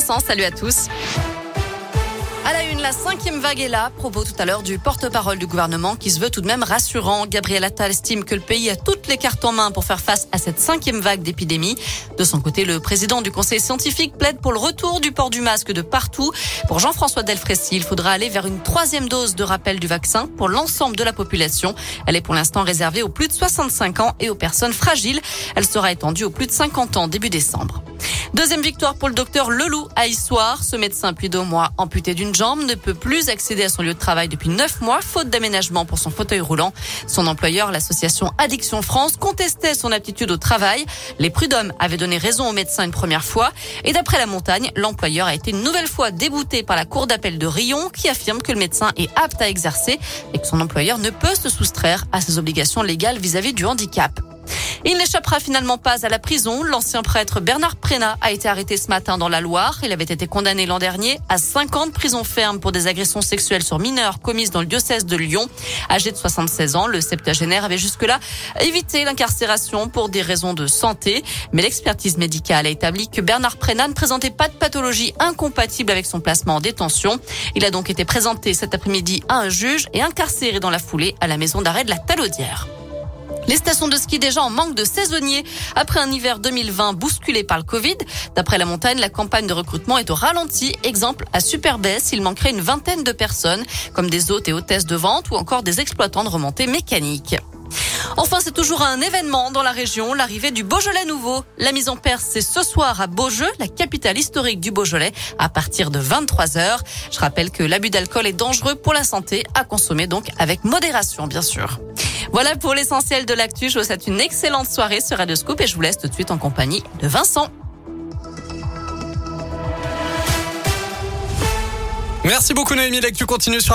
Salut à tous. À la une, la cinquième vague est là. Propos tout à l'heure du porte-parole du gouvernement qui se veut tout de même rassurant. Gabriel Attal estime que le pays a toutes les cartes en main pour faire face à cette cinquième vague d'épidémie. De son côté, le président du conseil scientifique plaide pour le retour du port du masque de partout. Pour Jean-François Delfrécy, il faudra aller vers une troisième dose de rappel du vaccin pour l'ensemble de la population. Elle est pour l'instant réservée aux plus de 65 ans et aux personnes fragiles. Elle sera étendue aux plus de 50 ans début décembre. Deuxième victoire pour le docteur Leloup à Issoire. Ce médecin, plus deux mois amputé d'une jambe, ne peut plus accéder à son lieu de travail depuis neuf mois, faute d'aménagement pour son fauteuil roulant. Son employeur, l'association Addiction France, contestait son aptitude au travail. Les prud'hommes avaient donné raison au médecin une première fois. Et d'après la montagne, l'employeur a été une nouvelle fois débouté par la cour d'appel de Rion, qui affirme que le médecin est apte à exercer et que son employeur ne peut se soustraire à ses obligations légales vis-à-vis -vis du handicap. Il n'échappera finalement pas à la prison. L'ancien prêtre Bernard Prénat a été arrêté ce matin dans la Loire. Il avait été condamné l'an dernier à 50 prisons fermes pour des agressions sexuelles sur mineurs commises dans le diocèse de Lyon. Âgé de 76 ans, le septuagénaire avait jusque-là évité l'incarcération pour des raisons de santé. Mais l'expertise médicale a établi que Bernard Prénat ne présentait pas de pathologie incompatible avec son placement en détention. Il a donc été présenté cet après-midi à un juge et incarcéré dans la foulée à la maison d'arrêt de la Talaudière. Les stations de ski déjà en manque de saisonniers après un hiver 2020 bousculé par le Covid. D'après la montagne, la campagne de recrutement est au ralenti. Exemple, à Superbès, il manquerait une vingtaine de personnes, comme des hôtes et hôtesses de vente ou encore des exploitants de remontées mécaniques. Enfin, c'est toujours un événement dans la région, l'arrivée du Beaujolais nouveau. La mise en perce, c'est ce soir à Beaujeu, la capitale historique du Beaujolais, à partir de 23 heures. Je rappelle que l'abus d'alcool est dangereux pour la santé, à consommer donc avec modération, bien sûr. Voilà pour l'essentiel de l'actu. Je vous souhaite une excellente soirée sur Radio Scoop et je vous laisse tout de suite en compagnie de Vincent. Merci beaucoup Noémie. L'actu continue sur